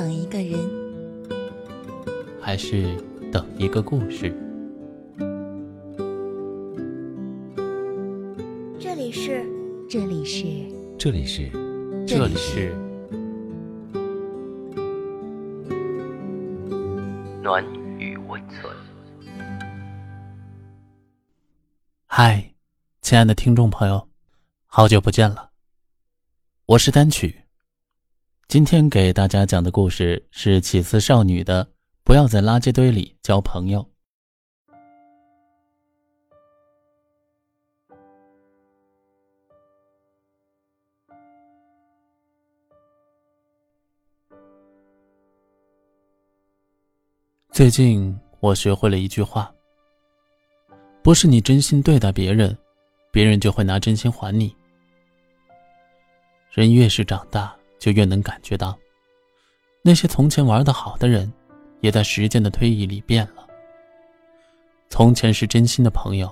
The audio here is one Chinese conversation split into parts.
等一个人，还是等一个故事？这里是，这里是，这里是，这里是暖与温存。嗨，亲爱的听众朋友，好久不见了，我是单曲。今天给大家讲的故事是起司少女的《不要在垃圾堆里交朋友》。最近我学会了一句话：不是你真心对待别人，别人就会拿真心还你。人越是长大。就越能感觉到，那些从前玩的好的人，也在时间的推移里变了。从前是真心的朋友，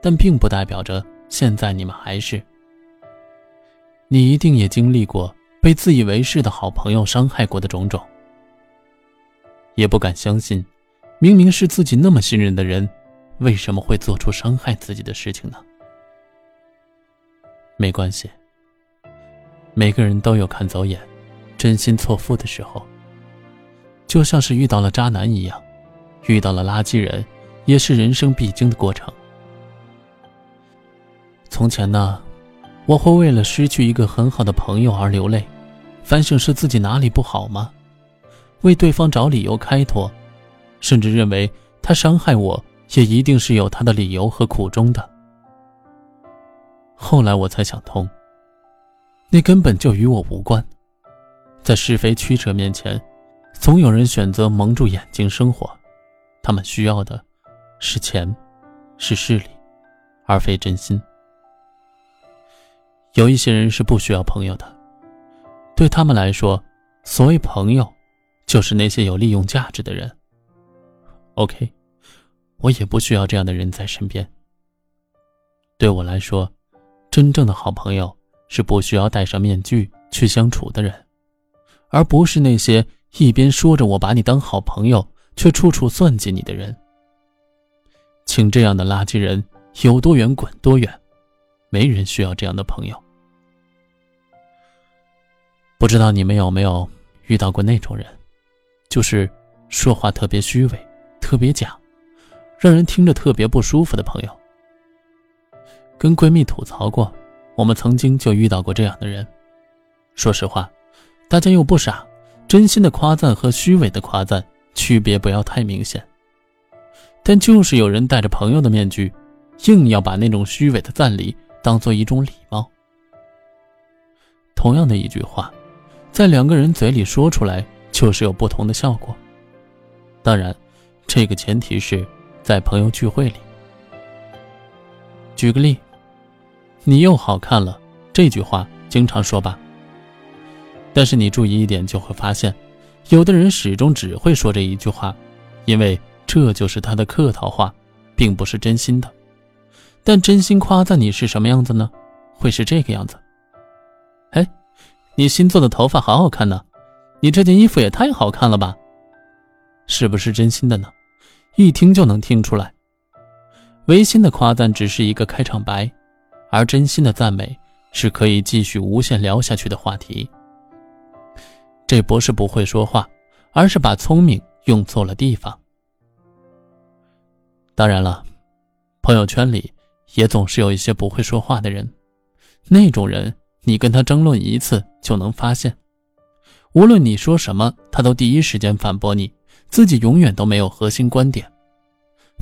但并不代表着现在你们还是。你一定也经历过被自以为是的好朋友伤害过的种种，也不敢相信，明明是自己那么信任的人，为什么会做出伤害自己的事情呢？没关系。每个人都有看走眼、真心错付的时候，就像是遇到了渣男一样，遇到了垃圾人，也是人生必经的过程。从前呢，我会为了失去一个很好的朋友而流泪，反省是自己哪里不好吗？为对方找理由开脱，甚至认为他伤害我也一定是有他的理由和苦衷的。后来我才想通。那根本就与我无关。在是非曲折面前，总有人选择蒙住眼睛生活。他们需要的，是钱，是势力，而非真心。有一些人是不需要朋友的，对他们来说，所谓朋友，就是那些有利用价值的人。OK，我也不需要这样的人在身边。对我来说，真正的好朋友。是不需要戴上面具去相处的人，而不是那些一边说着我把你当好朋友，却处处算计你的人。请这样的垃圾人有多远滚多远，没人需要这样的朋友。不知道你们有没有遇到过那种人，就是说话特别虚伪、特别假，让人听着特别不舒服的朋友。跟闺蜜吐槽过。我们曾经就遇到过这样的人，说实话，大家又不傻，真心的夸赞和虚伪的夸赞区别不要太明显。但就是有人戴着朋友的面具，硬要把那种虚伪的赞礼当做一种礼貌。同样的一句话，在两个人嘴里说出来，就是有不同的效果。当然，这个前提是在朋友聚会里。举个例。你又好看了，这句话经常说吧。但是你注意一点，就会发现，有的人始终只会说这一句话，因为这就是他的客套话，并不是真心的。但真心夸赞你是什么样子呢？会是这个样子。哎，你新做的头发好好看呢，你这件衣服也太好看了吧？是不是真心的呢？一听就能听出来。违心的夸赞只是一个开场白。而真心的赞美是可以继续无限聊下去的话题。这不是不会说话，而是把聪明用错了地方。当然了，朋友圈里也总是有一些不会说话的人，那种人你跟他争论一次就能发现，无论你说什么，他都第一时间反驳你，自己永远都没有核心观点，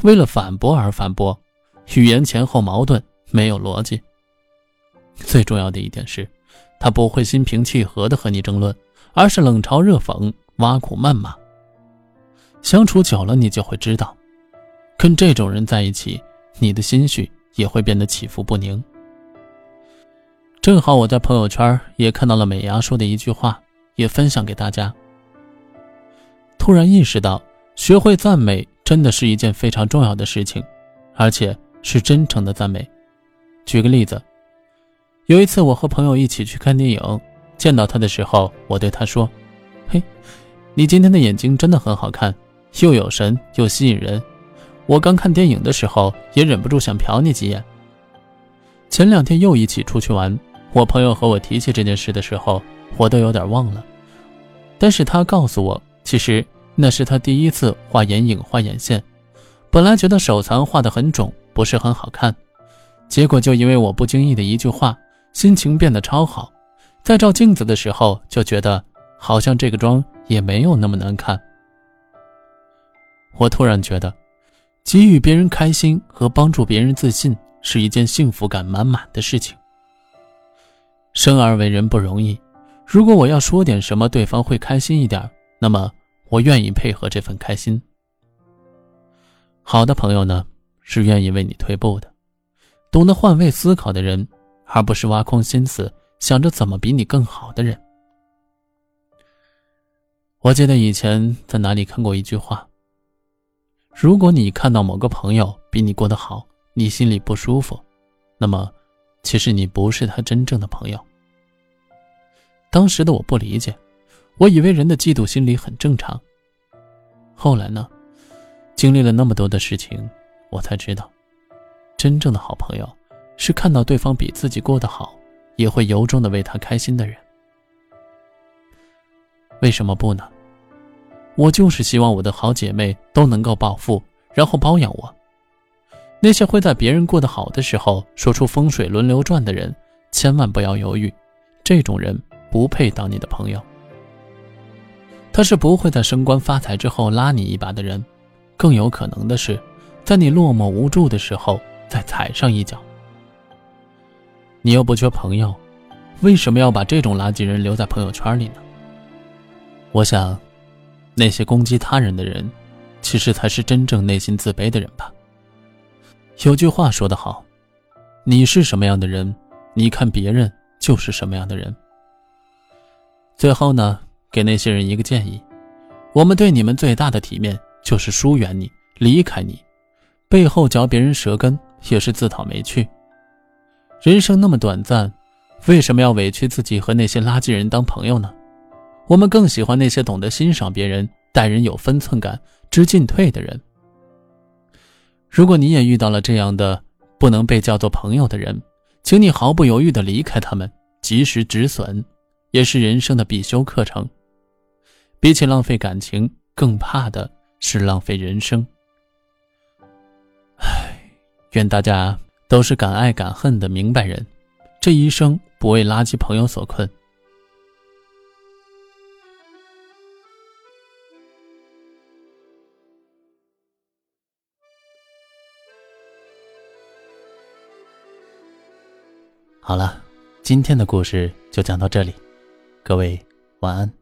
为了反驳而反驳，语言前后矛盾。没有逻辑。最重要的一点是，他不会心平气和的和你争论，而是冷嘲热讽、挖苦谩骂。相处久了，你就会知道，跟这种人在一起，你的心绪也会变得起伏不宁。正好我在朋友圈也看到了美伢说的一句话，也分享给大家。突然意识到，学会赞美真的是一件非常重要的事情，而且是真诚的赞美。举个例子，有一次我和朋友一起去看电影，见到他的时候，我对他说：“嘿，你今天的眼睛真的很好看，又有神又吸引人。我刚看电影的时候也忍不住想瞟你几眼。前两天又一起出去玩，我朋友和我提起这件事的时候，我都有点忘了。但是他告诉我，其实那是他第一次画眼影、画眼线。本来觉得手残画得很肿，不是很好看，结果就因为我不经意的一句话，心情变得超好。在照镜子的时候，就觉得好像这个妆也没有那么难看。我突然觉得，给予别人开心和帮助别人自信是一件幸福感满满的事情。生而为人不容易，如果我要说点什么，对方会开心一点，那么我愿意配合这份开心。好的朋友呢，是愿意为你退步的，懂得换位思考的人，而不是挖空心思想着怎么比你更好的人。我记得以前在哪里看过一句话：如果你看到某个朋友比你过得好，你心里不舒服，那么其实你不是他真正的朋友。当时的我不理解，我以为人的嫉妒心理很正常。后来呢？经历了那么多的事情，我才知道，真正的好朋友是看到对方比自己过得好，也会由衷的为他开心的人。为什么不呢？我就是希望我的好姐妹都能够暴富，然后包养我。那些会在别人过得好的时候说出风水轮流转的人，千万不要犹豫，这种人不配当你的朋友。他是不会在升官发财之后拉你一把的人。更有可能的是，在你落寞无助的时候再踩上一脚。你又不缺朋友，为什么要把这种垃圾人留在朋友圈里呢？我想，那些攻击他人的人，其实才是真正内心自卑的人吧。有句话说得好：“你是什么样的人，你看别人就是什么样的人。”最后呢，给那些人一个建议：我们对你们最大的体面。就是疏远你，离开你，背后嚼别人舌根，也是自讨没趣。人生那么短暂，为什么要委屈自己和那些垃圾人当朋友呢？我们更喜欢那些懂得欣赏别人、待人有分寸感、知进退的人。如果你也遇到了这样的不能被叫做朋友的人，请你毫不犹豫地离开他们，及时止损，也是人生的必修课程。比起浪费感情，更怕的。是浪费人生。愿大家都是敢爱敢恨的明白人，这一生不为垃圾朋友所困。好了，今天的故事就讲到这里，各位晚安。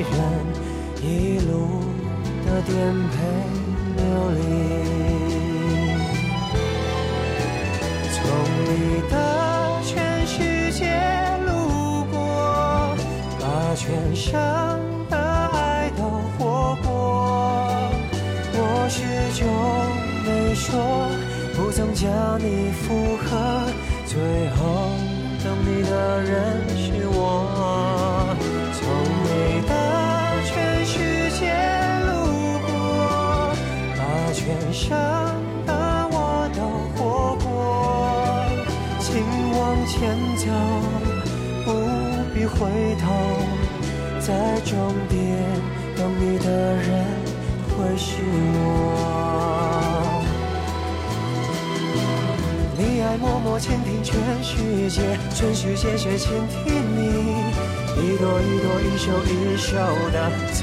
人，一路的颠沛。回头，在终点等你的人会是我。你爱默默倾听全世界，全世界却倾听你，一朵一朵，一首一首的疼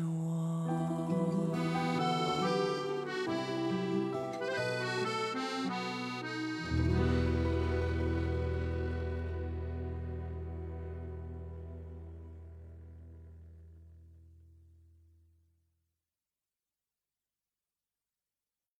我。